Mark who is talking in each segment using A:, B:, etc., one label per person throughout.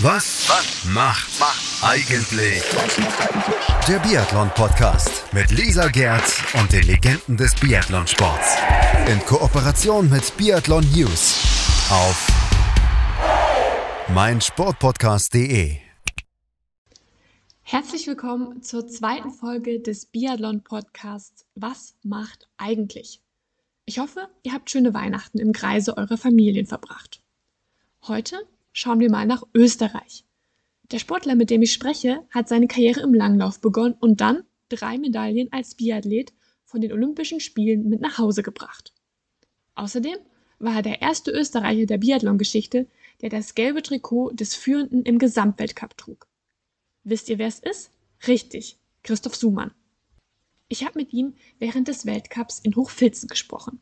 A: Was, was macht, macht eigentlich der Biathlon-Podcast mit Lisa Gerz und den Legenden des Biathlonsports. In Kooperation mit Biathlon News auf meinsportpodcast.de.
B: Herzlich willkommen zur zweiten Folge des Biathlon-Podcasts Was macht eigentlich? Ich hoffe, ihr habt schöne Weihnachten im Kreise eurer Familien verbracht. Heute schauen wir mal nach Österreich. Der Sportler, mit dem ich spreche, hat seine Karriere im Langlauf begonnen und dann drei Medaillen als Biathlet von den Olympischen Spielen mit nach Hause gebracht. Außerdem war er der erste Österreicher der Biathlon-Geschichte, der das gelbe Trikot des Führenden im Gesamtweltcup trug. Wisst ihr, wer es ist? Richtig, Christoph Sumann. Ich habe mit ihm während des Weltcups in Hochfilzen gesprochen.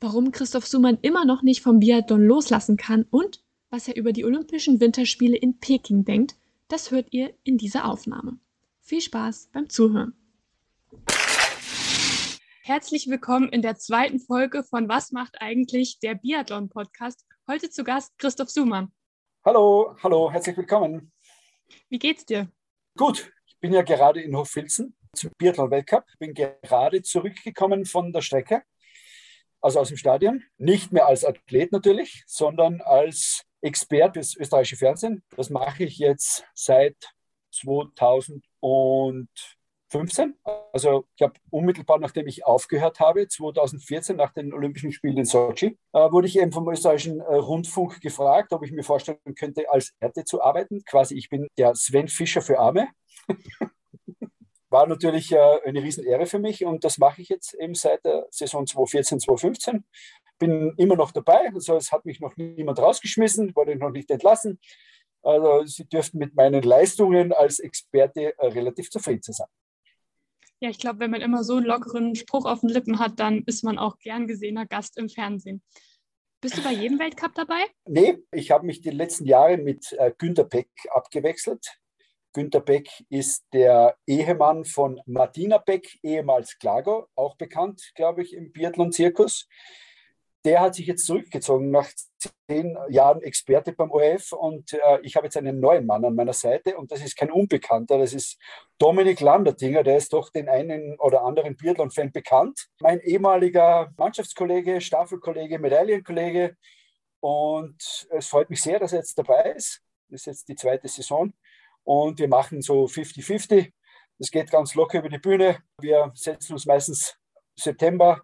B: Warum Christoph Sumann immer noch nicht vom Biathlon loslassen kann und was er über die Olympischen Winterspiele in Peking denkt, das hört ihr in dieser Aufnahme. Viel Spaß beim Zuhören. Herzlich willkommen in der zweiten Folge von Was macht eigentlich der Biathlon-Podcast? Heute zu Gast Christoph Sumann.
C: Hallo, hallo, herzlich willkommen.
B: Wie geht's dir?
C: Gut, ich bin ja gerade in Hochfilzen zum Biathlon-Weltcup. Bin gerade zurückgekommen von der Strecke, also aus dem Stadion. Nicht mehr als Athlet natürlich, sondern als Experte fürs österreichische Fernsehen. Das mache ich jetzt seit 2015. Also ich habe unmittelbar nachdem ich aufgehört habe, 2014 nach den Olympischen Spielen in Sochi, äh, wurde ich eben vom österreichischen äh, Rundfunk gefragt, ob ich mir vorstellen könnte, als Erde zu arbeiten. Quasi, ich bin der Sven Fischer für Arme. War natürlich äh, eine Riesenehre für mich und das mache ich jetzt eben seit der Saison 2014, 2015 bin immer noch dabei. Also es hat mich noch niemand rausgeschmissen, wurde noch nicht entlassen. Also Sie dürften mit meinen Leistungen als Experte äh, relativ zufrieden sein.
B: Ja, ich glaube, wenn man immer so einen lockeren Spruch auf den Lippen hat, dann ist man auch gern gesehener Gast im Fernsehen. Bist du bei jedem Weltcup dabei?
C: Nee, ich habe mich die letzten Jahre mit äh, Günter Beck abgewechselt. Günter Beck ist der Ehemann von Martina Beck, ehemals Klago, auch bekannt, glaube ich, im Biathlon-Zirkus der hat sich jetzt zurückgezogen nach zehn Jahren Experte beim ORF und äh, ich habe jetzt einen neuen Mann an meiner Seite und das ist kein Unbekannter, das ist Dominik Landertinger, der ist doch den einen oder anderen Biathlon-Fan bekannt. Mein ehemaliger Mannschaftskollege, Staffelkollege, Medaillenkollege und es freut mich sehr, dass er jetzt dabei ist. Das ist jetzt die zweite Saison und wir machen so 50-50. Es geht ganz locker über die Bühne. Wir setzen uns meistens September,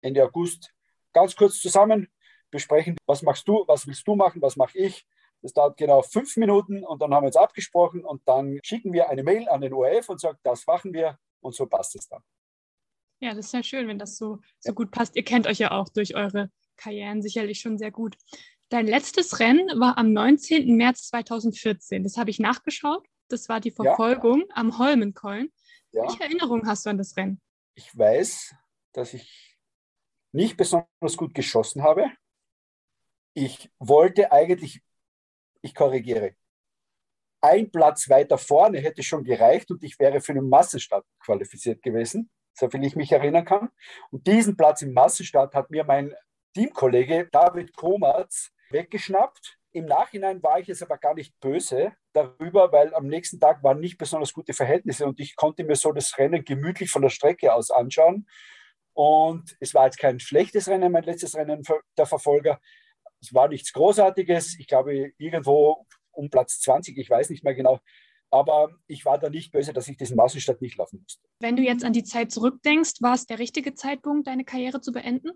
C: Ende August ganz kurz zusammen, besprechen, was machst du, was willst du machen, was mache ich. Das dauert genau fünf Minuten und dann haben wir uns abgesprochen und dann schicken wir eine Mail an den ORF und sagen, das machen wir und so passt es dann.
B: Ja, das ist ja schön, wenn das so, so gut passt. Ihr kennt euch ja auch durch eure Karrieren sicherlich schon sehr gut. Dein letztes Rennen war am 19. März 2014. Das habe ich nachgeschaut. Das war die Verfolgung ja. am Holmenkollen. Ja. Welche Erinnerung hast du an das Rennen?
C: Ich weiß, dass ich nicht besonders gut geschossen habe. Ich wollte eigentlich, ich korrigiere, ein Platz weiter vorne hätte schon gereicht und ich wäre für den Massenstart qualifiziert gewesen, soviel ich mich erinnern kann. Und diesen Platz im Massenstart hat mir mein Teamkollege David Komatz weggeschnappt. Im Nachhinein war ich es aber gar nicht böse darüber, weil am nächsten Tag waren nicht besonders gute Verhältnisse und ich konnte mir so das Rennen gemütlich von der Strecke aus anschauen und es war jetzt kein schlechtes Rennen, mein letztes Rennen der Verfolger. Es war nichts Großartiges. Ich glaube, irgendwo um Platz 20, ich weiß nicht mehr genau. Aber ich war da nicht böse, dass ich diesen Massenstart nicht laufen musste.
B: Wenn du jetzt an die Zeit zurückdenkst, war es der richtige Zeitpunkt, deine Karriere zu beenden?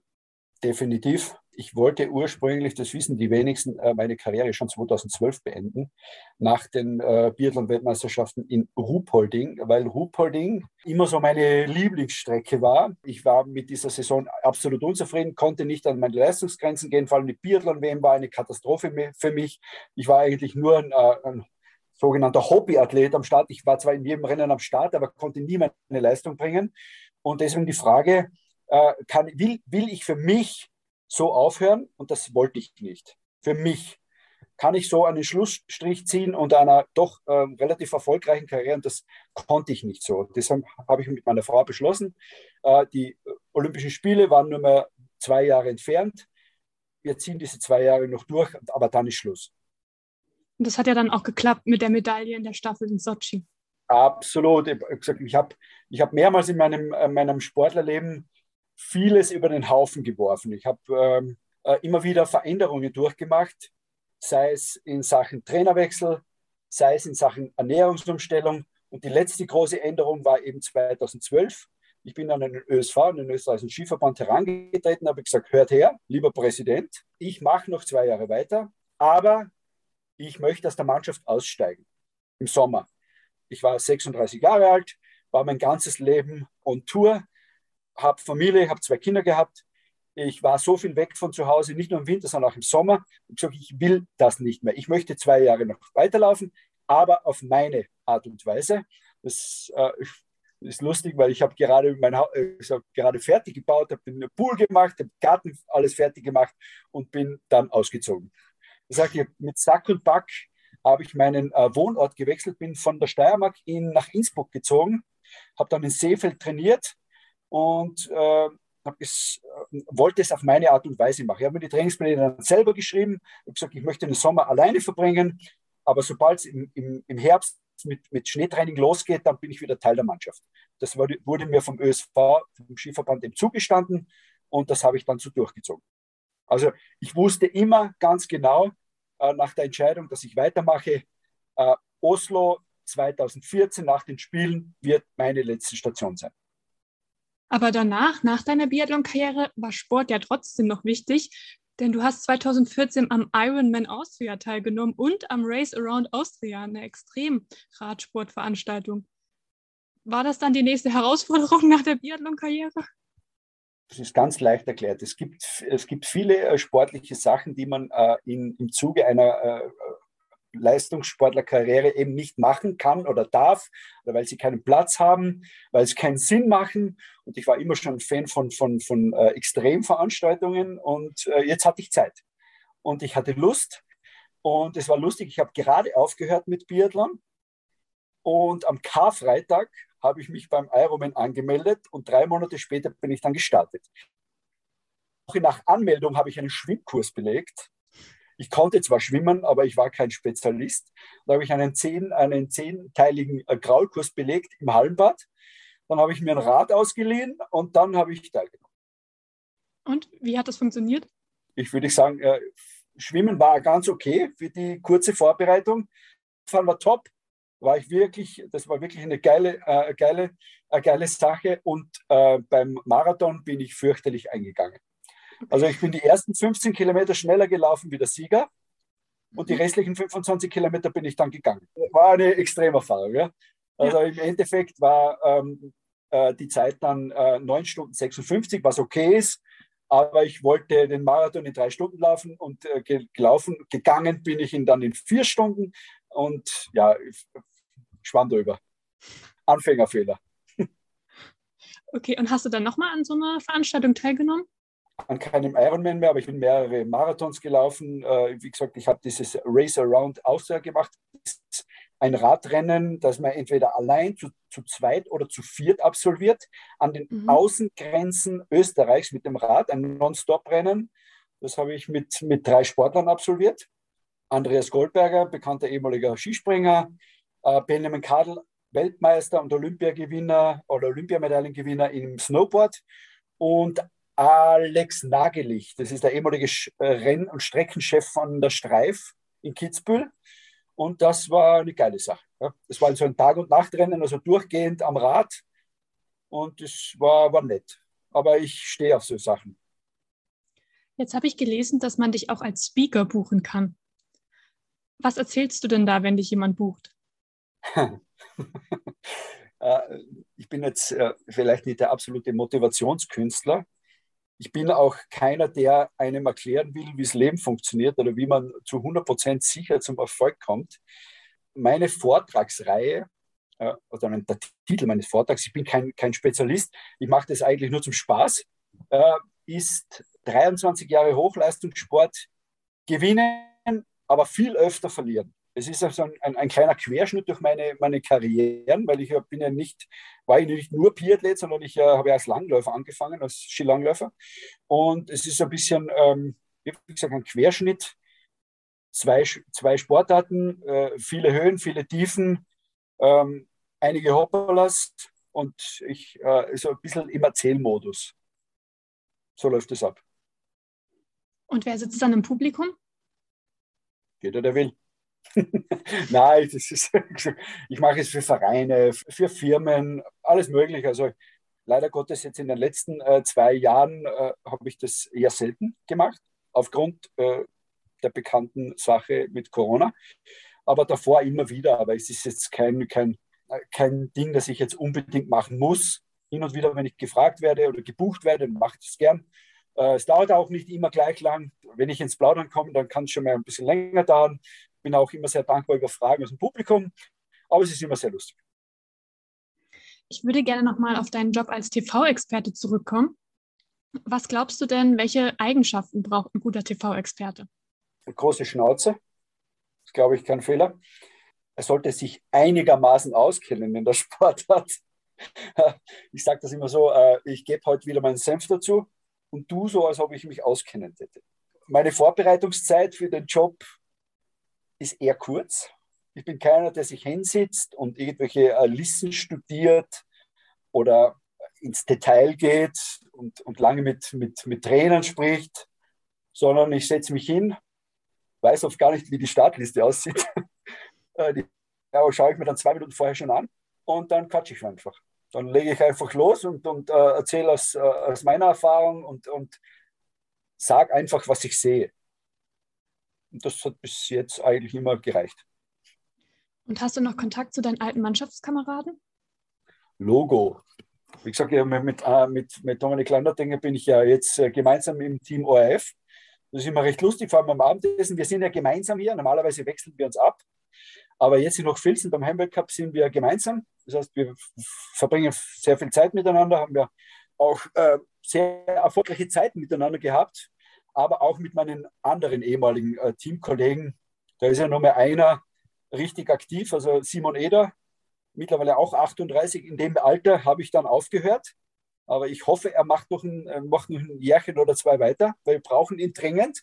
C: Definitiv. Ich wollte ursprünglich, das wissen die wenigsten, äh, meine Karriere schon 2012 beenden, nach den äh, Biathlon-Weltmeisterschaften in Ruhpolding, weil Ruhpolding immer so meine Lieblingsstrecke war. Ich war mit dieser Saison absolut unzufrieden, konnte nicht an meine Leistungsgrenzen gehen, vor allem die Biathlon-WM war eine Katastrophe für mich. Ich war eigentlich nur ein, äh, ein sogenannter Hobbyathlet am Start. Ich war zwar in jedem Rennen am Start, aber konnte nie meine Leistung bringen. Und deswegen die Frage, kann, will, will ich für mich so aufhören? Und das wollte ich nicht. Für mich kann ich so einen Schlussstrich ziehen und einer doch äh, relativ erfolgreichen Karriere. Und das konnte ich nicht so. Deshalb habe ich mit meiner Frau beschlossen, äh, die Olympischen Spiele waren nur mehr zwei Jahre entfernt. Wir ziehen diese zwei Jahre noch durch, aber dann ist Schluss.
B: Und das hat ja dann auch geklappt mit der Medaille in der Staffel in Sochi.
C: Absolut. Ich habe ich hab mehrmals in meinem, äh, meinem Sportlerleben vieles über den Haufen geworfen. Ich habe ähm, äh, immer wieder Veränderungen durchgemacht, sei es in Sachen Trainerwechsel, sei es in Sachen Ernährungsumstellung. Und die letzte große Änderung war eben 2012. Ich bin an den ÖSV, an den österreichischen Skiverband herangetreten, habe gesagt, hört her, lieber Präsident, ich mache noch zwei Jahre weiter, aber ich möchte aus der Mannschaft aussteigen im Sommer. Ich war 36 Jahre alt, war mein ganzes Leben on Tour, habe Familie, habe zwei Kinder gehabt. Ich war so viel weg von zu Hause, nicht nur im Winter, sondern auch im Sommer. Ich gesagt, ich will das nicht mehr. Ich möchte zwei Jahre noch weiterlaufen, aber auf meine Art und Weise. Das äh, ist lustig, weil ich habe gerade mein ha äh, ich gerade fertig gebaut, habe einen Pool gemacht, habe Garten alles fertig gemacht und bin dann ausgezogen. Ich sage, mit Sack und Back habe ich meinen äh, Wohnort gewechselt, bin von der Steiermark in, nach Innsbruck gezogen, habe dann in Seefeld trainiert und äh, es, äh, wollte es auf meine Art und Weise machen. Ich habe mir die Trainingspläne dann selber geschrieben, habe gesagt, ich möchte den Sommer alleine verbringen, aber sobald es im, im, im Herbst mit, mit Schneetraining losgeht, dann bin ich wieder Teil der Mannschaft. Das wurde, wurde mir vom ÖSV, vom Skiverband eben zugestanden und das habe ich dann so durchgezogen. Also ich wusste immer ganz genau äh, nach der Entscheidung, dass ich weitermache, äh, Oslo 2014 nach den Spielen wird meine letzte Station sein.
B: Aber danach, nach deiner Biathlon-Karriere, war Sport ja trotzdem noch wichtig, denn du hast 2014 am Ironman Austria teilgenommen und am Race Around Austria, eine Extrem-Radsportveranstaltung. War das dann die nächste Herausforderung nach der Biathlon-Karriere?
C: Das ist ganz leicht erklärt. Es gibt, es gibt viele äh, sportliche Sachen, die man äh, in, im Zuge einer äh, Leistungssportlerkarriere eben nicht machen kann oder darf, oder weil sie keinen Platz haben, weil es keinen Sinn machen. Und ich war immer schon ein Fan von, von, von äh, Extremveranstaltungen und äh, jetzt hatte ich Zeit. Und ich hatte Lust und es war lustig, ich habe gerade aufgehört mit Biathlon und am Karfreitag habe ich mich beim Ironman angemeldet und drei Monate später bin ich dann gestartet. Nach Anmeldung habe ich einen Schwimmkurs belegt ich konnte zwar schwimmen, aber ich war kein Spezialist. Da habe ich einen, zehn, einen zehnteiligen äh, Graulkurs belegt im Hallenbad. Dann habe ich mir ein Rad ausgeliehen und dann habe ich teilgenommen.
B: Und wie hat das funktioniert?
C: Ich würde sagen, äh, Schwimmen war ganz okay für die kurze Vorbereitung. Fahren war top. War ich wirklich, das war wirklich eine geile, äh, geile, äh, geile Sache. Und äh, beim Marathon bin ich fürchterlich eingegangen. Also ich bin die ersten 15 Kilometer schneller gelaufen wie der Sieger und die mhm. restlichen 25 Kilometer bin ich dann gegangen. War eine Extremerfahrung. Ja? Also ja. im Endeffekt war ähm, äh, die Zeit dann äh, 9 Stunden 56, was okay ist. Aber ich wollte den Marathon in drei Stunden laufen und äh, gelaufen, gegangen bin ich ihn dann in vier Stunden und ja, schwamm drüber. Anfängerfehler.
B: Okay, und hast du dann nochmal an so einer Veranstaltung teilgenommen?
C: An keinem Ironman mehr, aber ich bin mehrere Marathons gelaufen. Äh, wie gesagt, ich habe dieses Race Around Austria gemacht. Ein Radrennen, das man entweder allein zu, zu zweit oder zu viert absolviert, an den mhm. Außengrenzen Österreichs mit dem Rad, ein Non-Stop-Rennen. Das habe ich mit, mit drei Sportlern absolviert. Andreas Goldberger, bekannter ehemaliger Skispringer, äh, Benjamin Kadel, Weltmeister und Olympiagewinner oder Olympiamedaillengewinner im Snowboard und Alex Nagelich. Das ist der ehemalige äh, Renn- und Streckenchef von der Streif in Kitzbühel. Und das war eine geile Sache. Ja. Das war so ein Tag- und Nachtrennen, also durchgehend am Rad. Und das war, war nett. Aber ich stehe auf so Sachen.
B: Jetzt habe ich gelesen, dass man dich auch als Speaker buchen kann. Was erzählst du denn da, wenn dich jemand bucht?
C: Äh, ich bin jetzt äh, vielleicht nicht der absolute Motivationskünstler, ich bin auch keiner, der einem erklären will, wie das Leben funktioniert oder wie man zu 100 Prozent sicher zum Erfolg kommt. Meine Vortragsreihe, äh, oder der Titel meines Vortrags, ich bin kein, kein Spezialist, ich mache das eigentlich nur zum Spaß, äh, ist 23 Jahre Hochleistungssport gewinnen, aber viel öfter verlieren es ist also ein, ein, ein, kleiner Querschnitt durch meine, meine Karrieren, weil ich bin ja nicht, war ich nicht nur Biathlet, sondern ich äh, habe ja als Langläufer angefangen, als Skilangläufer. Und es ist ein bisschen, ähm, wie gesagt, ein Querschnitt. zwei, zwei Sportarten, äh, viele Höhen, viele Tiefen, ähm, einige Hopperlas und ich äh, so ein bisschen im Erzählmodus. So läuft es ab.
B: Und wer sitzt dann im Publikum?
C: Jeder, der will. Nein, das ist, ich mache es für Vereine, für Firmen, alles mögliche. Also leider Gottes jetzt in den letzten äh, zwei Jahren äh, habe ich das eher selten gemacht, aufgrund äh, der bekannten Sache mit Corona. Aber davor immer wieder. Aber es ist jetzt kein, kein, kein Ding, das ich jetzt unbedingt machen muss. Hin und wieder, wenn ich gefragt werde oder gebucht werde, mache ich es gern. Äh, es dauert auch nicht immer gleich lang. Wenn ich ins Plaudern komme, dann kann es schon mal ein bisschen länger dauern. Bin auch immer sehr dankbar über Fragen aus dem Publikum. Aber es ist immer sehr lustig.
B: Ich würde gerne nochmal auf deinen Job als TV-Experte zurückkommen. Was glaubst du denn, welche Eigenschaften braucht ein guter TV-Experte?
C: Eine große Schnauze. Das ist, glaube ich, kein Fehler. Er sollte sich einigermaßen auskennen in der Sportart. Ich sage das immer so, äh, ich gebe heute wieder meinen Senf dazu und du so, als ob ich mich auskennen hätte. Meine Vorbereitungszeit für den Job ist eher kurz. Ich bin keiner, der sich hinsitzt und irgendwelche äh, Listen studiert oder ins Detail geht und, und lange mit, mit, mit Trainern spricht, sondern ich setze mich hin, weiß oft gar nicht, wie die Startliste aussieht. Äh, die ja, schaue ich mir dann zwei Minuten vorher schon an und dann quatsche ich einfach. Dann lege ich einfach los und, und äh, erzähle aus, äh, aus meiner Erfahrung und, und sage einfach, was ich sehe. Und das hat bis jetzt eigentlich immer gereicht.
B: Und hast du noch Kontakt zu deinen alten Mannschaftskameraden?
C: Logo. Wie gesagt, ja, mit, äh, mit, mit Dominik Landerdinger bin ich ja jetzt äh, gemeinsam im Team ORF. Das ist immer recht lustig, vor allem am Abendessen. Wir sind ja gemeinsam hier. Normalerweise wechseln wir uns ab. Aber jetzt in Hochfilzen beim Heimweltcup sind wir gemeinsam. Das heißt, wir verbringen sehr viel Zeit miteinander, haben ja auch äh, sehr erfolgreiche Zeiten miteinander gehabt, aber auch mit meinen anderen ehemaligen äh, Teamkollegen. Da ist ja nur mehr einer richtig aktiv, also Simon Eder, mittlerweile auch 38. In dem Alter habe ich dann aufgehört. Aber ich hoffe, er macht noch ein, äh, macht noch ein Jährchen oder zwei weiter, weil wir brauchen ihn dringend.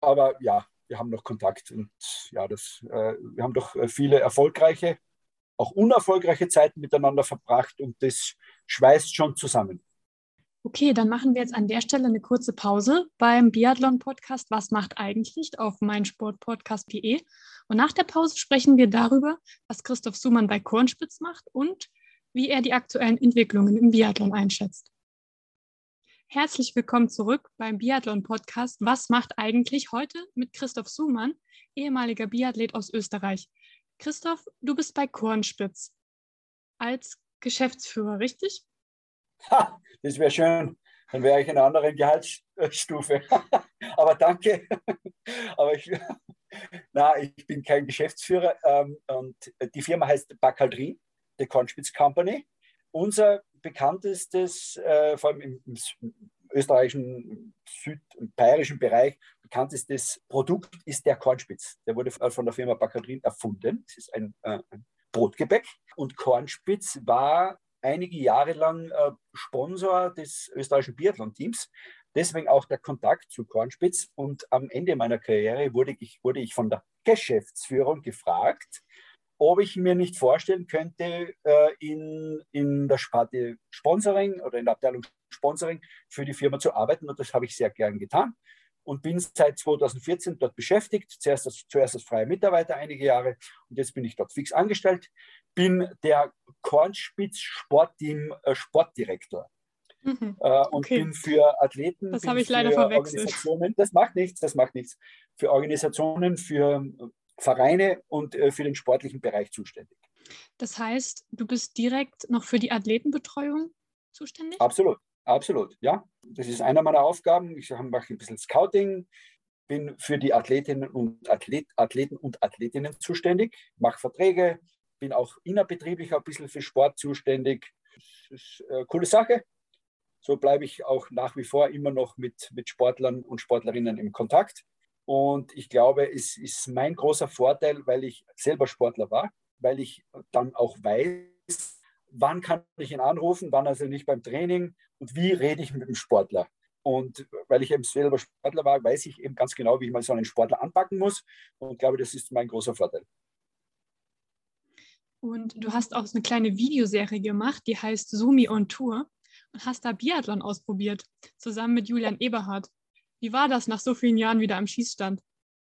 C: Aber ja, wir haben noch Kontakt und ja, das, äh, wir haben doch äh, viele erfolgreiche, auch unerfolgreiche Zeiten miteinander verbracht und das schweißt schon zusammen.
B: Okay, dann machen wir jetzt an der Stelle eine kurze Pause beim Biathlon-Podcast Was macht eigentlich auf meinsportpodcast.de. Und nach der Pause sprechen wir darüber, was Christoph Sumann bei Kornspitz macht und wie er die aktuellen Entwicklungen im Biathlon einschätzt. Herzlich willkommen zurück beim Biathlon-Podcast Was macht eigentlich heute mit Christoph Sumann, ehemaliger Biathlet aus Österreich. Christoph, du bist bei Kornspitz als Geschäftsführer, richtig?
C: Ha, das wäre schön. Dann wäre ich in einer anderen Gehaltsstufe. Aber danke. Aber ich, na, ich bin kein Geschäftsführer. Ähm, und die Firma heißt Bacaldrin, the Kornspitz Company. Unser bekanntestes, äh, vor allem im, im österreichischen, süd- und bayerischen Bereich, bekanntestes Produkt ist der Kornspitz. Der wurde von der Firma Baccarin erfunden. Das ist ein, äh, ein Brotgebäck. Und Kornspitz war einige Jahre lang äh, Sponsor des österreichischen Biathlon-Teams. Deswegen auch der Kontakt zu Kornspitz. Und am Ende meiner Karriere wurde ich, wurde ich von der Geschäftsführung gefragt, ob ich mir nicht vorstellen könnte, äh, in, in der Sparte Sponsoring oder in der Abteilung Sponsoring für die Firma zu arbeiten. Und das habe ich sehr gern getan und bin seit 2014 dort beschäftigt. Zuerst als, zuerst als freier Mitarbeiter einige Jahre und jetzt bin ich dort fix angestellt. Bin der Kornspitz Sportteam äh, Sportdirektor. Mhm. Äh, und okay. bin für Athleten.
B: Das habe ich leider verwechselt.
C: Das macht nichts, das macht nichts. Für Organisationen, für Vereine und äh, für den sportlichen Bereich zuständig.
B: Das heißt, du bist direkt noch für die Athletenbetreuung zuständig?
C: Absolut, absolut, ja. Das ist einer meiner Aufgaben. Ich mache ein bisschen Scouting, bin für die Athletinnen und Athlet, Athleten und Athletinnen zuständig, mache Verträge, bin auch innerbetrieblich ein bisschen für Sport zuständig. Das ist eine coole Sache. So bleibe ich auch nach wie vor immer noch mit, mit Sportlern und Sportlerinnen im Kontakt. Und ich glaube, es ist mein großer Vorteil, weil ich selber Sportler war, weil ich dann auch weiß, wann kann ich ihn anrufen, wann also nicht beim Training und wie rede ich mit dem Sportler. Und weil ich eben selber Sportler war, weiß ich eben ganz genau, wie man so einen Sportler anpacken muss. Und glaube, das ist mein großer Vorteil.
B: Und du hast auch eine kleine Videoserie gemacht, die heißt Sumi on Tour und hast da Biathlon ausprobiert, zusammen mit Julian Eberhardt. Wie war das nach so vielen Jahren wieder am Schießstand?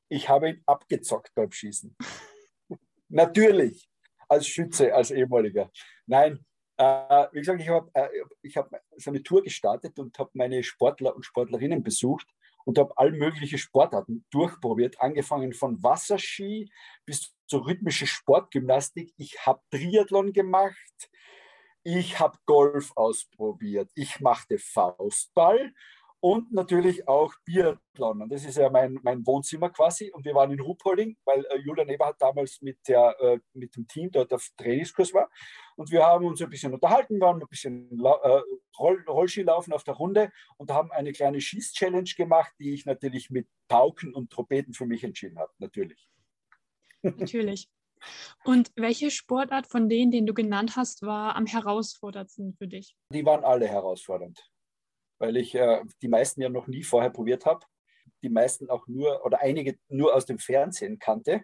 C: Ich habe ihn abgezockt beim Schießen. Natürlich, als Schütze, als ehemaliger. Nein, äh, wie gesagt, ich habe äh, hab so eine Tour gestartet und habe meine Sportler und Sportlerinnen besucht und habe all mögliche Sportarten durchprobiert, angefangen von Wasserski bis zur rhythmischen Sportgymnastik. Ich habe Triathlon gemacht, ich habe Golf ausprobiert, ich machte Faustball und natürlich auch Biathlon. Und das ist ja mein, mein Wohnzimmer quasi. Und wir waren in Ruhpolding, weil äh, Julian Eberhardt damals mit, der, äh, mit dem Team dort auf Trainingskurs war. Und wir haben uns ein bisschen unterhalten, waren ein bisschen äh, Roll Rollski laufen auf der Runde und haben eine kleine Schieß-Challenge gemacht, die ich natürlich mit Pauken und Trompeten für mich entschieden habe. Natürlich.
B: Natürlich. Und welche Sportart von denen, den du genannt hast, war am herausforderndsten für dich?
C: Die waren alle herausfordernd weil ich äh, die meisten ja noch nie vorher probiert habe. Die meisten auch nur oder einige nur aus dem Fernsehen kannte.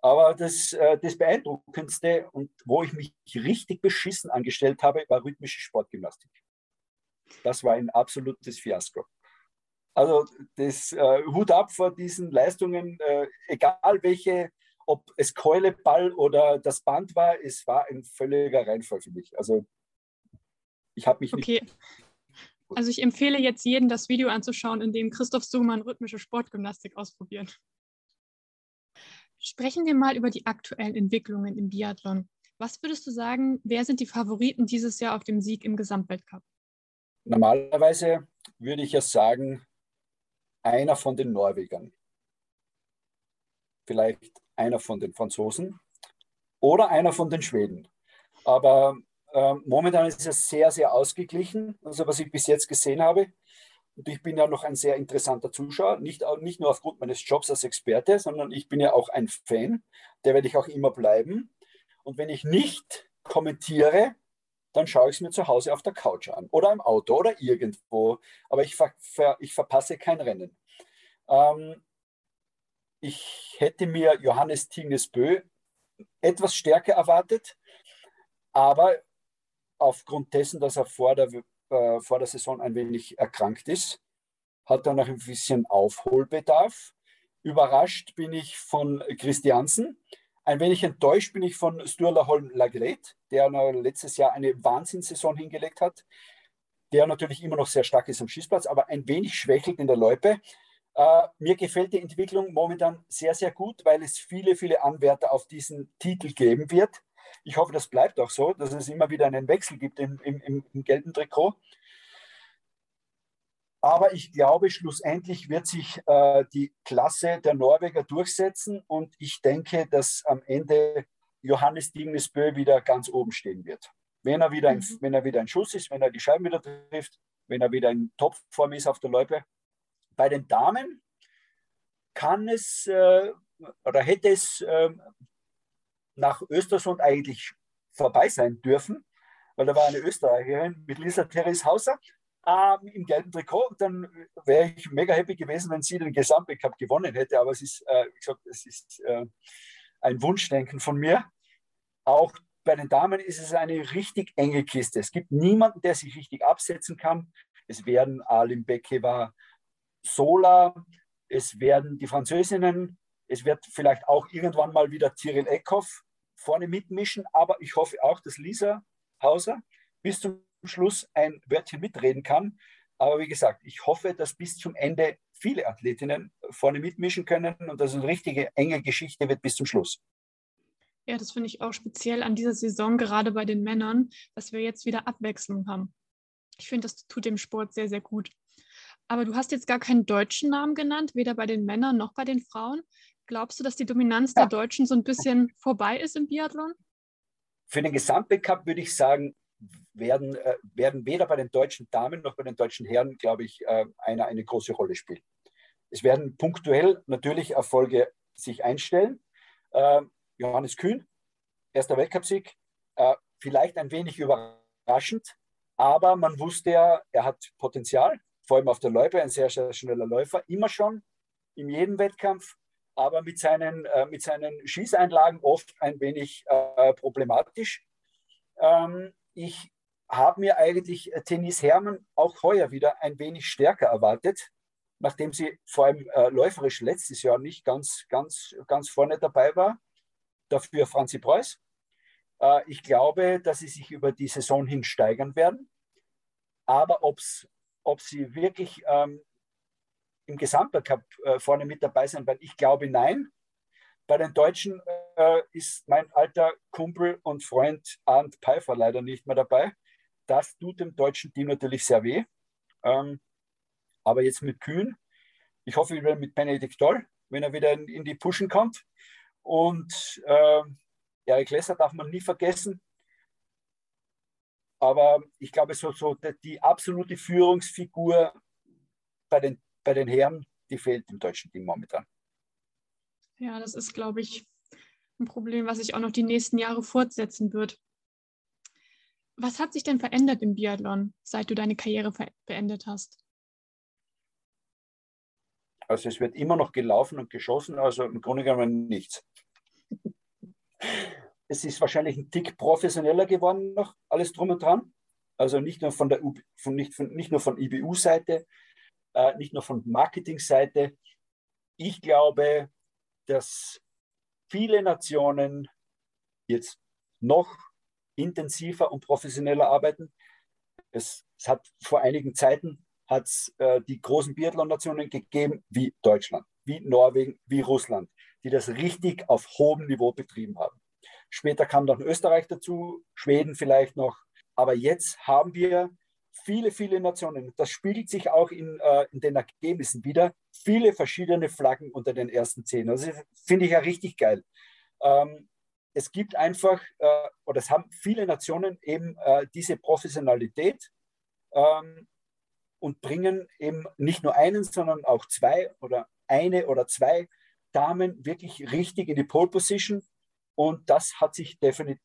C: Aber das, äh, das Beeindruckendste und wo ich mich richtig beschissen angestellt habe, war rhythmische Sportgymnastik. Das war ein absolutes Fiasko. Also das äh, Hut ab vor diesen Leistungen, äh, egal welche, ob es Keule, Ball oder das Band war, es war ein völliger Reinfall für mich. Also ich habe mich
B: okay. nicht also ich empfehle jetzt jeden, das Video anzuschauen, in dem Christoph Sumann rhythmische Sportgymnastik ausprobiert. Sprechen wir mal über die aktuellen Entwicklungen im Biathlon. Was würdest du sagen, wer sind die Favoriten dieses Jahr auf dem Sieg im Gesamtweltcup?
C: Normalerweise würde ich ja sagen, einer von den Norwegern. Vielleicht einer von den Franzosen oder einer von den Schweden. Aber ähm, momentan ist es sehr, sehr ausgeglichen, also was ich bis jetzt gesehen habe. Und ich bin ja noch ein sehr interessanter Zuschauer, nicht, nicht nur aufgrund meines Jobs als Experte, sondern ich bin ja auch ein Fan. Der werde ich auch immer bleiben. Und wenn ich nicht kommentiere, dann schaue ich es mir zu Hause auf der Couch an oder im Auto oder irgendwo. Aber ich, ver, ver, ich verpasse kein Rennen. Ähm, ich hätte mir Johannes Tingnesbö etwas stärker erwartet, aber aufgrund dessen, dass er vor der, äh, vor der Saison ein wenig erkrankt ist, hat er noch ein bisschen Aufholbedarf. Überrascht bin ich von Christiansen. Ein wenig enttäuscht bin ich von Sturla Holm Lagret, der letztes Jahr eine Wahnsinnssaison hingelegt hat, der natürlich immer noch sehr stark ist am Schießplatz, aber ein wenig schwächelt in der Loipe. Äh, mir gefällt die Entwicklung momentan sehr, sehr gut, weil es viele, viele Anwärter auf diesen Titel geben wird. Ich hoffe, das bleibt auch so, dass es immer wieder einen Wechsel gibt im, im, im gelben Trikot. Aber ich glaube, schlussendlich wird sich äh, die Klasse der Norweger durchsetzen und ich denke, dass am Ende Johannes Dignesbö wieder ganz oben stehen wird. Wenn er, wieder ein, mhm. wenn er wieder ein Schuss ist, wenn er die Scheiben wieder trifft, wenn er wieder in Topform ist auf der Loipe. Bei den Damen kann es äh, oder hätte es äh, nach Östersund eigentlich vorbei sein dürfen, weil da war eine Österreicherin mit Lisa Therese Hauser ähm, im gelben Trikot. Dann wäre ich mega happy gewesen, wenn sie den Gesamtweltcup gewonnen hätte. Aber es ist, äh, wie gesagt, es ist äh, ein Wunschdenken von mir. Auch bei den Damen ist es eine richtig enge Kiste. Es gibt niemanden, der sich richtig absetzen kann. Es werden Alim Bekeva, Sola, es werden die Französinnen es wird vielleicht auch irgendwann mal wieder Cyril Eckhoff vorne mitmischen, aber ich hoffe auch, dass Lisa Hauser bis zum Schluss ein Wörtchen mitreden kann. Aber wie gesagt, ich hoffe, dass bis zum Ende viele Athletinnen vorne mitmischen können und dass eine richtige enge Geschichte wird bis zum Schluss.
B: Ja, das finde ich auch speziell an dieser Saison, gerade bei den Männern, dass wir jetzt wieder Abwechslung haben. Ich finde, das tut dem Sport sehr, sehr gut. Aber du hast jetzt gar keinen deutschen Namen genannt, weder bei den Männern noch bei den Frauen. Glaubst du, dass die Dominanz der Deutschen so ein bisschen vorbei ist im Biathlon?
C: Für den Gesamtweltcup würde ich sagen, werden, äh, werden weder bei den deutschen Damen noch bei den deutschen Herren, glaube ich, äh, eine, eine große Rolle spielen. Es werden punktuell natürlich Erfolge sich einstellen. Äh, Johannes Kühn, erster Weltcupsieg, äh, vielleicht ein wenig überraschend, aber man wusste ja, er hat Potenzial. vor allem auf der Loipe, ein sehr, sehr schneller Läufer, immer schon in jedem Wettkampf, aber mit seinen, äh, mit seinen Schießeinlagen oft ein wenig äh, problematisch. Ähm, ich habe mir eigentlich Tennis Hermann auch heuer wieder ein wenig stärker erwartet, nachdem sie vor allem äh, läuferisch letztes Jahr nicht ganz, ganz, ganz vorne dabei war. Dafür Franzi Preuß. Äh, ich glaube, dass sie sich über die Saison hin steigern werden. Aber ob's, ob sie wirklich ähm, im Gesamtcup äh, vorne mit dabei sein werden, ich glaube nein. Bei den Deutschen äh, ist mein alter Kumpel und Freund Arndt Pfeiffer leider nicht mehr dabei. Das tut dem deutschen Team natürlich sehr weh. Ähm, aber jetzt mit Kühn. Ich hoffe wieder mit Benedikt Doll, wenn er wieder in, in die Pushen kommt. Und äh, Erik Lesser darf man nie vergessen. Aber ich glaube, so, so die absolute Führungsfigur bei den, bei den Herren, die fehlt im deutschen Team momentan.
B: Ja, das ist, glaube ich, ein Problem, was sich auch noch die nächsten Jahre fortsetzen wird. Was hat sich denn verändert im Biathlon, seit du deine Karriere beendet hast?
C: Also es wird immer noch gelaufen und geschossen, also im Grunde genommen nichts. es ist wahrscheinlich ein Tick professioneller geworden noch, alles drum und dran. Also nicht nur von der von, nicht, von, nicht nur von IBU-Seite, äh, nicht nur von Marketing-Seite. Ich glaube, dass viele Nationen jetzt noch intensiver und professioneller arbeiten. Es, es hat vor einigen Zeiten hat's, äh, die großen Biathlon-Nationen gegeben, wie Deutschland, wie Norwegen, wie Russland, die das richtig auf hohem Niveau betrieben haben. Später kam dann Österreich dazu, Schweden vielleicht noch. Aber jetzt haben wir viele, viele Nationen. Das spiegelt sich auch in, äh, in den Ergebnissen wieder. Viele verschiedene Flaggen unter den ersten zehn. Also finde ich ja richtig geil. Ähm, es gibt einfach, äh, oder es haben viele Nationen eben äh, diese Professionalität ähm, und bringen eben nicht nur einen, sondern auch zwei oder eine oder zwei Damen wirklich richtig in die Pole Position. Und das hat sich definitiv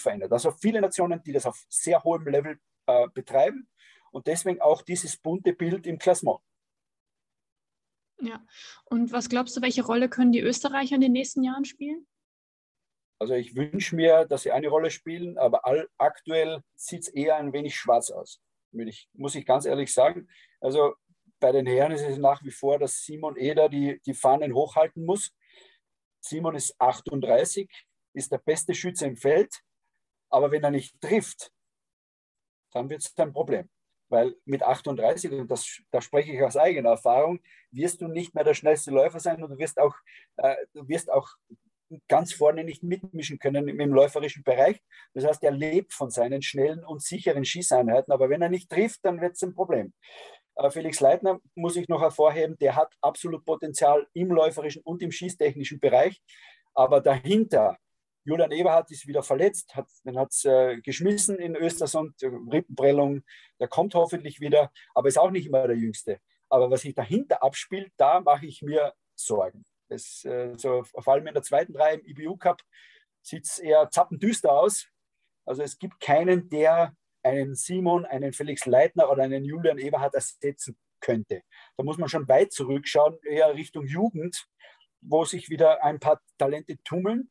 C: verändert. Also viele Nationen, die das auf sehr hohem Level äh, betreiben und deswegen auch dieses bunte Bild im Klassement.
B: Ja, und was glaubst du, welche Rolle können die Österreicher in den nächsten Jahren spielen?
C: Also ich wünsche mir, dass sie eine Rolle spielen, aber all, aktuell sieht es eher ein wenig schwarz aus, ich, muss ich ganz ehrlich sagen. Also bei den Herren ist es nach wie vor, dass Simon Eder die, die Fahnen hochhalten muss. Simon ist 38, ist der beste Schütze im Feld, aber wenn er nicht trifft, dann wird es ein Problem. Weil mit 38, und das, da spreche ich aus eigener Erfahrung, wirst du nicht mehr der schnellste Läufer sein und du wirst auch, äh, du wirst auch ganz vorne nicht mitmischen können im, läuferischen Bereich. Das heißt, er lebt von seinen schnellen und sicheren Schießeinheiten, aber wenn er nicht trifft, dann wird es ein Problem. Äh, Felix Leitner muss ich noch hervorheben, der hat absolut Potenzial im läuferischen und im schießtechnischen Bereich, aber dahinter Julian Eberhardt ist wieder verletzt, hat, den hat es äh, geschmissen in Östersund, Rippenprellung, der kommt hoffentlich wieder, aber ist auch nicht immer der Jüngste. Aber was sich dahinter abspielt, da mache ich mir Sorgen. Es, äh, so, vor allem in der zweiten Reihe im IBU Cup sieht es eher zappendüster aus. Also es gibt keinen, der einen Simon, einen Felix Leitner oder einen Julian Eberhardt ersetzen könnte. Da muss man schon weit zurückschauen, eher Richtung Jugend, wo sich wieder ein paar Talente tummeln.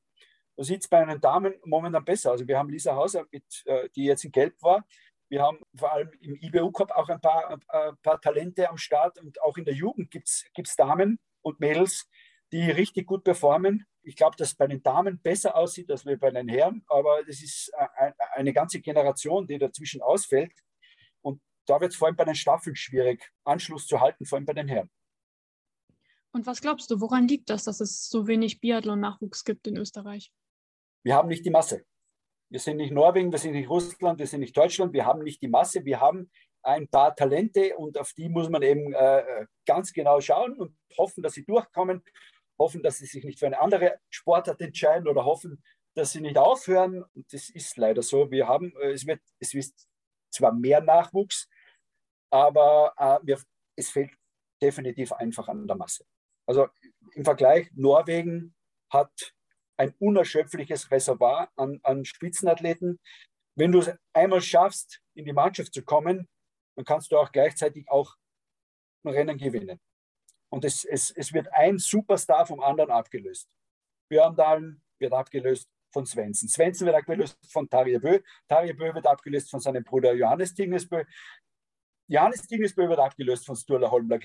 C: Da sieht es bei den Damen momentan besser. Also wir haben Lisa Hauser, mit, äh, die jetzt in Gelb war. Wir haben vor allem im IBU Cup auch ein paar, ein paar Talente am Start und auch in der Jugend gibt es Damen und Mädels, die richtig gut performen. Ich glaube, dass es bei den Damen besser aussieht als bei den Herren, aber es ist eine ganze Generation, die dazwischen ausfällt. Und da wird es vor allem bei den Staffeln schwierig, Anschluss zu halten, vor allem bei den Herren.
B: Und was glaubst du, woran liegt das, dass es so wenig Biathlon-Nachwuchs gibt in Österreich?
C: Wir haben nicht die Masse. Wir sind nicht Norwegen, wir sind nicht Russland, wir sind nicht Deutschland, wir haben nicht die Masse, wir haben ein paar Talente und auf die muss man eben äh, ganz genau schauen und hoffen, dass sie durchkommen hoffen, dass sie sich nicht für eine andere Sportart entscheiden oder hoffen, dass sie nicht aufhören. Und das ist leider so. Wir haben, äh, es wird, es wird zwar mehr Nachwuchs, aber äh, wir, es fehlt definitiv einfach an der Masse. Also im Vergleich, Norwegen hat ein unerschöpfliches Reservoir an, an Spitzenathleten. Wenn du es einmal schaffst, in die Mannschaft zu kommen, dann kannst du auch gleichzeitig auch Rennen gewinnen. Und es, es, es wird ein Superstar vom anderen abgelöst. Björndalen wird abgelöst von Svensson. Svensson wird abgelöst von Tarje Bö. Tarje Bö wird abgelöst von seinem Bruder Johannes Tingnesbö. Johannes Tingnesbö wird abgelöst von Sturla Holmler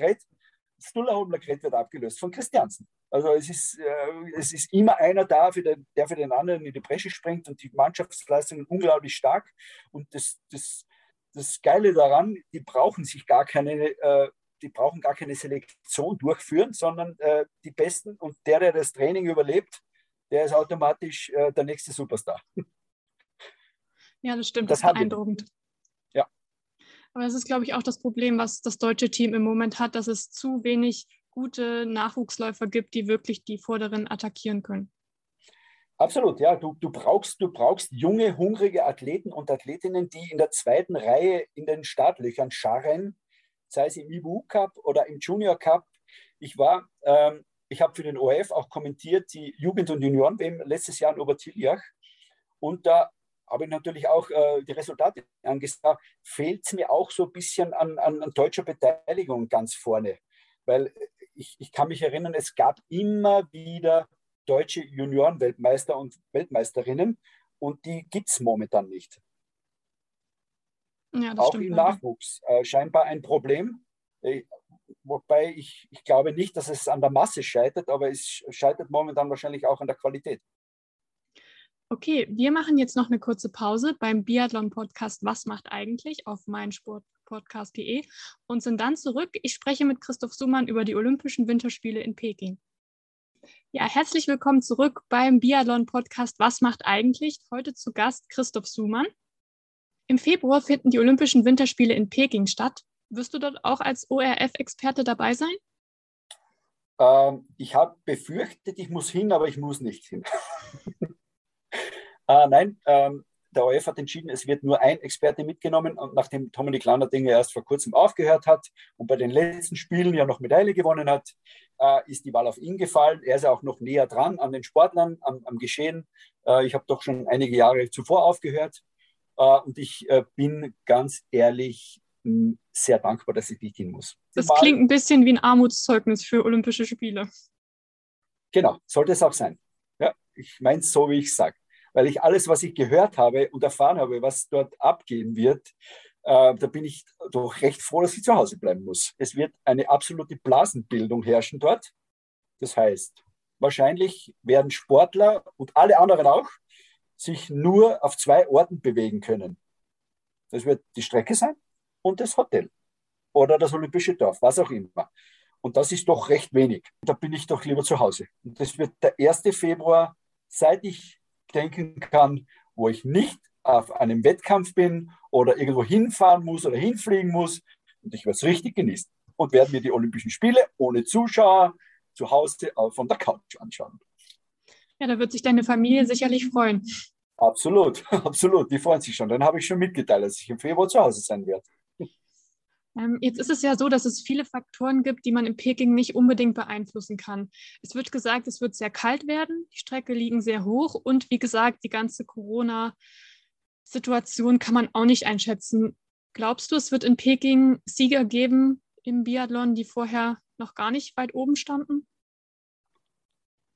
C: Gret wird abgelöst von Christiansen. Also es ist, äh, es ist immer einer da, für den, der für den anderen in die Bresche springt und die Mannschaftsleistungen unglaublich stark. Und das, das, das Geile daran, die brauchen sich gar keine, äh, die brauchen gar keine Selektion durchführen, sondern äh, die Besten und der, der das Training überlebt, der ist automatisch äh, der nächste Superstar.
B: Ja, das stimmt, das, das ist beeindruckend. Aber das ist, glaube ich, auch das Problem, was das deutsche Team im Moment hat, dass es zu wenig gute Nachwuchsläufer gibt, die wirklich die Vorderen attackieren können.
C: Absolut, ja. Du, du, brauchst, du brauchst junge, hungrige Athleten und Athletinnen, die in der zweiten Reihe in den Startlöchern scharren, sei es im IBU Cup oder im Junior Cup. Ich war, ähm, ich habe für den ORF auch kommentiert, die Jugend- und Junioren-WM letztes Jahr in Obertiljach. Und da habe ich natürlich auch äh, die Resultate angesagt. Fehlt es mir auch so ein bisschen an, an, an deutscher Beteiligung ganz vorne. Weil ich, ich kann mich erinnern, es gab immer wieder deutsche Junioren-Weltmeister und Weltmeisterinnen und die gibt es momentan nicht.
B: Ja,
C: Auch im Nachwuchs äh, scheinbar ein Problem. Äh, wobei ich, ich glaube nicht, dass es an der Masse scheitert, aber es scheitert momentan wahrscheinlich auch an der Qualität.
B: Okay, wir machen jetzt noch eine kurze Pause beim Biathlon-Podcast Was macht eigentlich auf meinsportpodcast.de und sind dann zurück. Ich spreche mit Christoph Sumann über die Olympischen Winterspiele in Peking. Ja, herzlich willkommen zurück beim Biathlon-Podcast Was macht eigentlich? Heute zu Gast Christoph Sumann. Im Februar finden die Olympischen Winterspiele in Peking statt. Wirst du dort auch als ORF-Experte dabei sein?
C: Ähm, ich habe befürchtet, ich muss hin, aber ich muss nicht hin. Äh, nein, ähm, der ORF hat entschieden, es wird nur ein Experte mitgenommen und nachdem Dominik Lander Dinge erst vor kurzem aufgehört hat und bei den letzten Spielen ja noch Medaille gewonnen hat, äh, ist die Wahl auf ihn gefallen. Er ist ja auch noch näher dran an den Sportlern, am, am Geschehen. Äh, ich habe doch schon einige Jahre zuvor aufgehört äh, und ich äh, bin ganz ehrlich mh, sehr dankbar, dass ich nicht hin muss.
B: Das Wahl, klingt ein bisschen wie ein Armutszeugnis für Olympische Spiele.
C: Genau, sollte es auch sein. Ja, ich meine es so, wie ich sage weil ich alles, was ich gehört habe und erfahren habe, was dort abgehen wird, äh, da bin ich doch recht froh, dass ich zu Hause bleiben muss. Es wird eine absolute Blasenbildung herrschen dort. Das heißt, wahrscheinlich werden Sportler und alle anderen auch sich nur auf zwei Orten bewegen können. Das wird die Strecke sein und das Hotel oder das Olympische Dorf, was auch immer. Und das ist doch recht wenig. Da bin ich doch lieber zu Hause. Und das wird der 1. Februar, seit ich denken kann, wo ich nicht auf einem Wettkampf bin oder irgendwo hinfahren muss oder hinfliegen muss. Und ich werde es richtig genießen und werde mir die Olympischen Spiele ohne Zuschauer zu Hause von der Couch anschauen.
B: Ja, da wird sich deine Familie sicherlich freuen.
C: Absolut, absolut. Die freuen sich schon. Dann habe ich schon mitgeteilt, dass ich im Februar zu Hause sein werde.
B: Ähm, jetzt ist es ja so, dass es viele Faktoren gibt, die man in Peking nicht unbedingt beeinflussen kann. Es wird gesagt, es wird sehr kalt werden, die Strecke liegen sehr hoch und wie gesagt, die ganze Corona-Situation kann man auch nicht einschätzen. Glaubst du, es wird in Peking Sieger geben im Biathlon, die vorher noch gar nicht weit oben standen?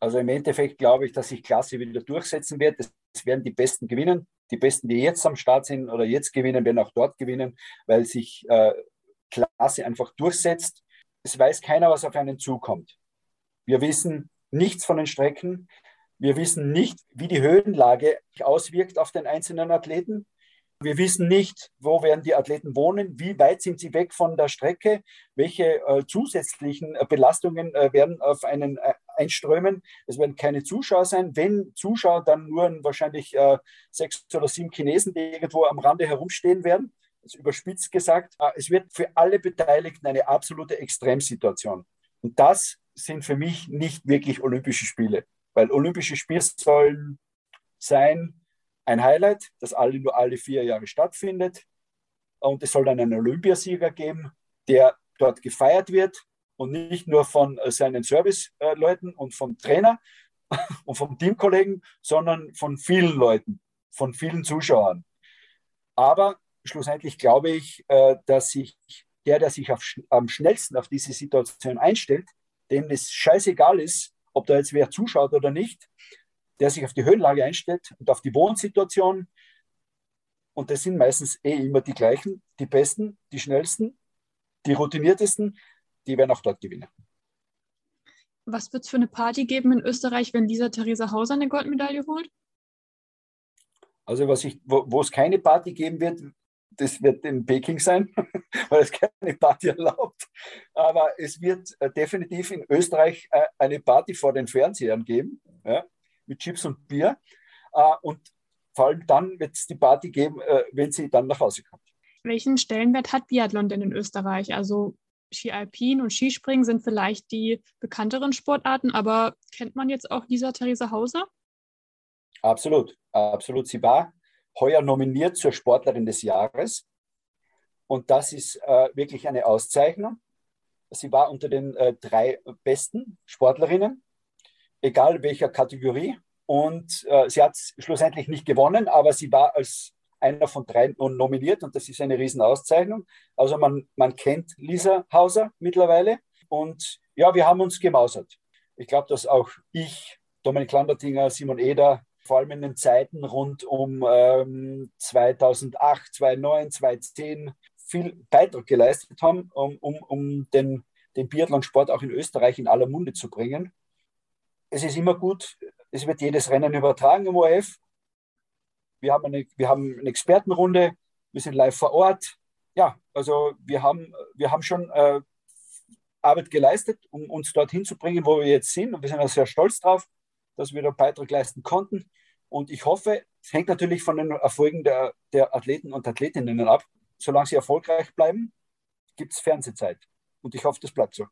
C: Also im Endeffekt glaube ich, dass sich Klasse wieder durchsetzen wird. Es werden die Besten gewinnen. Die Besten, die jetzt am Start sind oder jetzt gewinnen, werden auch dort gewinnen, weil sich äh, Klasse einfach durchsetzt. Es weiß keiner, was auf einen zukommt. Wir wissen nichts von den Strecken. Wir wissen nicht, wie die Höhenlage auswirkt auf den einzelnen Athleten. Wir wissen nicht, wo werden die Athleten wohnen, wie weit sind sie weg von der Strecke, welche äh, zusätzlichen äh, Belastungen äh, werden auf einen äh, einströmen. Es werden keine Zuschauer sein. Wenn Zuschauer, dann nur wahrscheinlich äh, sechs oder sieben Chinesen, die irgendwo am Rande herumstehen werden also überspitzt gesagt, äh, es wird für alle Beteiligten eine absolute Extremsituation. Und das sind für mich nicht wirklich Olympische Spiele, weil Olympische Spiele sollen sein ein Highlight, das alle nur alle vier Jahre stattfindet. Und es soll dann einen Olympiasieger geben, der dort gefeiert wird und nicht nur von äh, seinen Serviceleuten und vom Trainer und vom Teamkollegen, sondern von vielen Leuten, von vielen Zuschauern. Aber schlussendlich glaube ich, äh, dass sich der, der sich auf, am schnellsten auf diese Situation einstellt, dem es scheißegal ist, ob da jetzt wer zuschaut oder nicht, der sich auf die Höhenlage einstellt und auf die Wohnsituation. Und das sind meistens eh immer die gleichen, die besten, die schnellsten, die routiniertesten, die werden auch dort gewinnen.
B: Was wird es für eine Party geben in Österreich, wenn Lisa Theresa Hauser eine Goldmedaille holt?
C: Also was ich, wo, wo es keine Party geben wird, das wird in Peking sein, weil es keine Party erlaubt. Aber es wird äh, definitiv in Österreich äh, eine Party vor den Fernsehern geben, ja, mit Chips und Bier. Äh, und vor allem dann wird es die Party geben, wenn sie dann nach Hause kommt.
B: Welchen Stellenwert hat Biathlon denn in Österreich? Also Ski Alpin und Skispringen sind vielleicht die bekannteren Sportarten, aber kennt man jetzt auch Lisa Theresa Hauser?
C: Absolut, absolut. Sie war heuer nominiert zur Sportlerin des Jahres und das ist äh, wirklich eine Auszeichnung. Sie war unter den äh, drei besten Sportlerinnen, egal welcher Kategorie. Und äh, sie hat schlussendlich nicht gewonnen, aber sie war als einer von drei nominiert und das ist eine Riesenauszeichnung. Also man, man kennt Lisa Hauser mittlerweile und ja, wir haben uns gemausert. Ich glaube, dass auch ich, Dominik Landertinger, Simon Eder, vor allem in den Zeiten rund um ähm, 2008, 2009, 2010 viel Beitrag geleistet haben, um, um, um den, den Biathlon-Sport auch in Österreich in aller Munde zu bringen. Es ist immer gut, es wird jedes Rennen übertragen im ORF wir haben eine, wir haben eine Expertenrunde, wir sind live vor Ort. Ja, also wir haben, wir haben schon äh, Arbeit geleistet, um uns dorthin zu bringen, wo wir jetzt sind. Und wir sind auch sehr stolz drauf, dass wir da Beitrag leisten konnten. Und ich hoffe, es hängt natürlich von den Erfolgen der, der Athleten und Athletinnen ab. Solange sie erfolgreich bleiben, gibt es Fernsehzeit. Und ich hoffe, das bleibt so.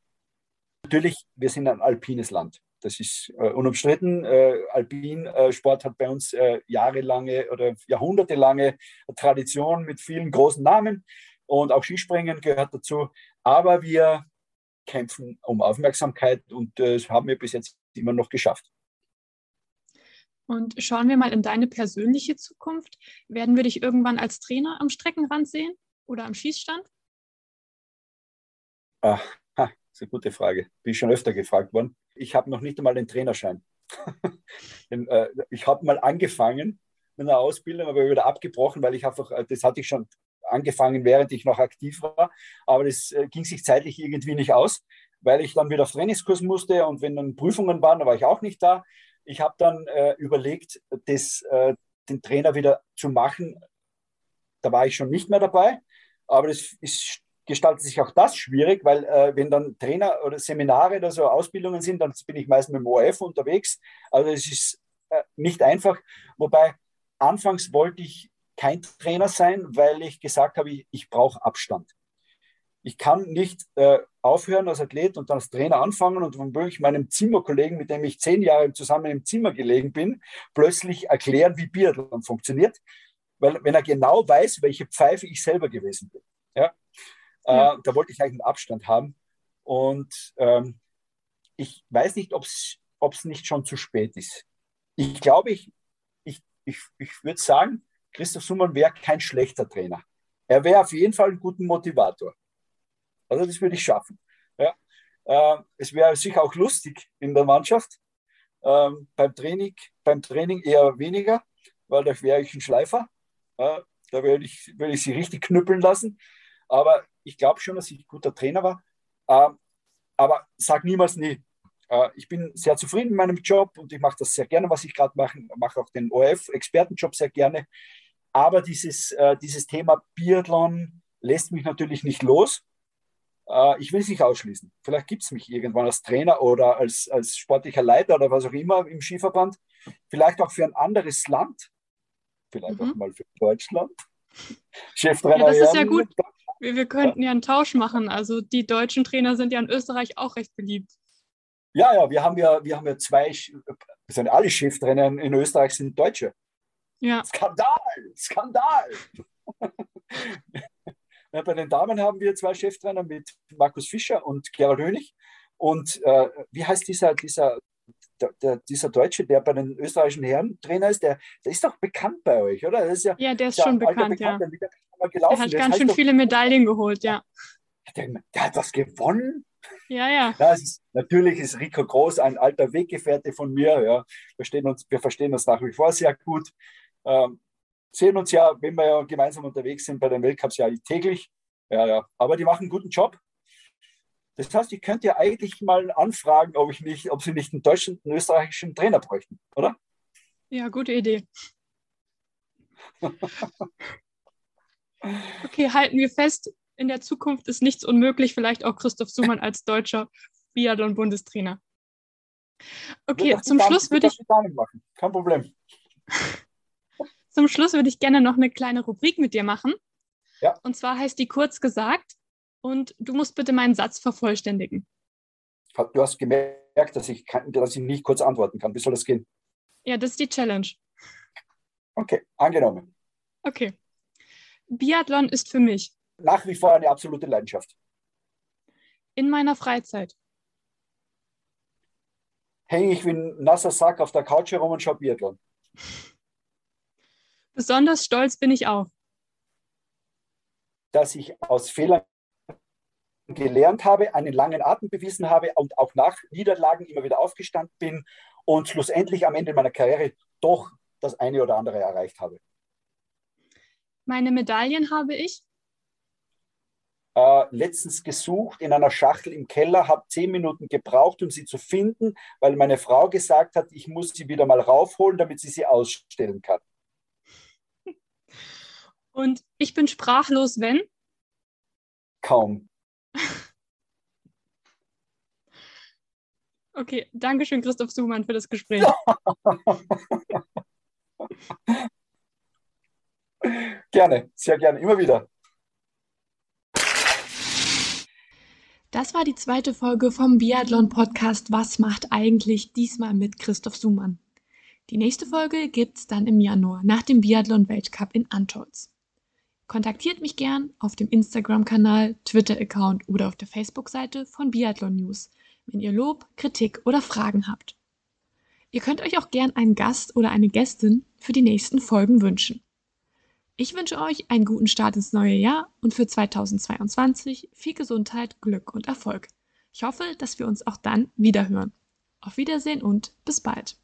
C: Natürlich, wir sind ein alpines Land. Das ist äh, unumstritten. Äh, Alpinsport hat bei uns äh, jahrelange oder jahrhundertelange Tradition mit vielen großen Namen und auch Skispringen gehört dazu. Aber wir kämpfen um Aufmerksamkeit und äh, das haben wir bis jetzt immer noch geschafft.
B: Und schauen wir mal in deine persönliche Zukunft. Werden wir dich irgendwann als Trainer am Streckenrand sehen oder am Schießstand?
C: Ach, ha, das ist eine gute Frage. Bin schon öfter gefragt worden ich habe noch nicht einmal den Trainerschein. Äh, ich habe mal angefangen mit einer Ausbildung, aber wieder abgebrochen, weil ich einfach, äh, das hatte ich schon angefangen, während ich noch aktiv war, aber das äh, ging sich zeitlich irgendwie nicht aus, weil ich dann wieder auf Trainingskurs musste und wenn dann Prüfungen waren, da war ich auch nicht da. Ich habe dann äh, überlegt, das, äh, den Trainer wieder zu machen. Da war ich schon nicht mehr dabei, aber ist gestaltet sich auch das schwierig, weil äh, wenn dann Trainer oder Seminare oder so Ausbildungen sind, dann bin ich meist mit dem ORF unterwegs. Also es ist äh, nicht einfach. Wobei anfangs wollte ich kein Trainer sein, weil ich gesagt habe, ich, ich brauche Abstand. Ich kann nicht äh, aufhören als Athlet und dann als Trainer anfangen und womöglich meinem Zimmerkollegen, mit dem ich zehn Jahre zusammen im Zimmer gelegen bin, plötzlich erklären, wie Biathlon funktioniert. Weil wenn er genau weiß, welche Pfeife ich selber gewesen bin. Ja? Ja. Äh, da wollte ich eigentlich einen Abstand haben. Und ähm, ich weiß nicht, ob es nicht schon zu spät ist. Ich glaube, ich, ich, ich, ich würde sagen, Christoph Summann wäre kein schlechter Trainer. Er wäre auf jeden Fall ein guter Motivator. Also das würde ich schaffen. Ja. Äh, es wäre sicher auch lustig in der Mannschaft. Ähm, beim, Training, beim Training eher weniger, weil da wäre ich ein Schleifer. Äh, da würde ich, würde ich sie richtig knüppeln lassen. Aber ich glaube schon, dass ich ein guter Trainer war. Ähm, aber sag niemals nie. Äh, ich bin sehr zufrieden mit meinem Job und ich mache das sehr gerne, was ich gerade mache. Ich mache auch den ORF-Expertenjob sehr gerne. Aber dieses, äh, dieses Thema Biathlon lässt mich natürlich nicht los. Äh, ich will es nicht ausschließen. Vielleicht gibt es mich irgendwann als Trainer oder als, als sportlicher Leiter oder was auch immer im Skiverband. Vielleicht auch für ein anderes Land. Vielleicht mhm. auch mal für Deutschland.
B: Cheftrainer. Ja, das ist ja gut. Wir, wir könnten ja einen Tausch machen. Also die deutschen Trainer sind ja in Österreich auch recht beliebt.
C: Ja, ja, wir haben ja, wir haben ja zwei, sind alle Cheftrainer in Österreich sind Deutsche. Ja. Skandal, Skandal. ja, bei den Damen haben wir zwei Cheftrainer mit Markus Fischer und Gerald Hönig. Und äh, wie heißt dieser, dieser, der, der, dieser Deutsche, der bei den österreichischen Herren Trainer ist, der, der ist doch bekannt bei euch, oder?
B: ja, der ist schon bekannt, ja. Der. Der hat ganz schön viele Medaillen geholt, ja.
C: Der, der hat was gewonnen?
B: Ja, ja.
C: ja ist, natürlich ist Rico Groß ein alter Weggefährte von mir. Ja. Wir, stehen uns, wir verstehen uns nach wie vor sehr gut. Ähm, sehen uns ja, wenn wir ja gemeinsam unterwegs sind bei den Weltcups, ja täglich. Ja, ja. Aber die machen einen guten Job. Das heißt, ich könnte ja eigentlich mal anfragen, ob, ich nicht, ob sie nicht einen deutschen, einen österreichischen Trainer bräuchten, oder?
B: Ja, gute Idee. okay, halten wir fest, in der Zukunft ist nichts unmöglich, vielleicht auch Christoph Sumann als deutscher Biathlon-Bundestrainer. Okay, zum Schluss würde ich.
C: Machen. Kein Problem.
B: Zum Schluss würde ich gerne noch eine kleine Rubrik mit dir machen.
C: Ja.
B: Und zwar heißt die kurz gesagt und du musst bitte meinen Satz vervollständigen.
C: Du hast gemerkt, dass ich, kann, dass ich nicht kurz antworten kann. Wie soll das gehen?
B: Ja, das ist die Challenge.
C: Okay, angenommen.
B: Okay. Biathlon ist für mich
C: nach wie vor eine absolute Leidenschaft.
B: In meiner Freizeit
C: hänge ich wie ein nasser Sack auf der Couch herum und schaue Biathlon.
B: Besonders stolz bin ich auch.
C: Dass ich aus Fehlern gelernt habe, einen langen Atem bewiesen habe und auch nach Niederlagen immer wieder aufgestanden bin und schlussendlich am Ende meiner Karriere doch das eine oder andere erreicht habe.
B: Meine Medaillen habe ich
C: äh, letztens gesucht in einer Schachtel im Keller, habe zehn Minuten gebraucht, um sie zu finden, weil meine Frau gesagt hat, ich muss sie wieder mal raufholen, damit sie sie ausstellen kann.
B: Und ich bin sprachlos, wenn?
C: Kaum.
B: Okay, danke schön, Christoph Suhmann, für das Gespräch.
C: gerne, sehr gerne, immer wieder.
B: Das war die zweite Folge vom Biathlon-Podcast Was macht eigentlich diesmal mit Christoph Sumann. Die nächste Folge gibt's dann im Januar nach dem Biathlon-Weltcup in Antolz. Kontaktiert mich gern auf dem Instagram-Kanal, Twitter-Account oder auf der Facebook-Seite von Biathlon News, wenn ihr Lob, Kritik oder Fragen habt. Ihr könnt euch auch gern einen Gast oder eine Gästin für die nächsten Folgen wünschen. Ich wünsche euch einen guten Start ins neue Jahr und für 2022 viel Gesundheit, Glück und Erfolg. Ich hoffe, dass wir uns auch dann wiederhören. Auf Wiedersehen und bis bald.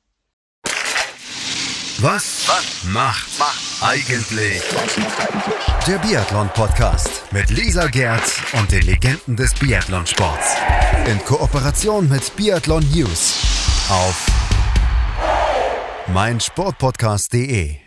A: Was, Was macht, macht eigentlich der Biathlon Podcast mit Lisa Gerd und den Legenden des Biathlonsports in Kooperation mit Biathlon News auf meinsportpodcast.de.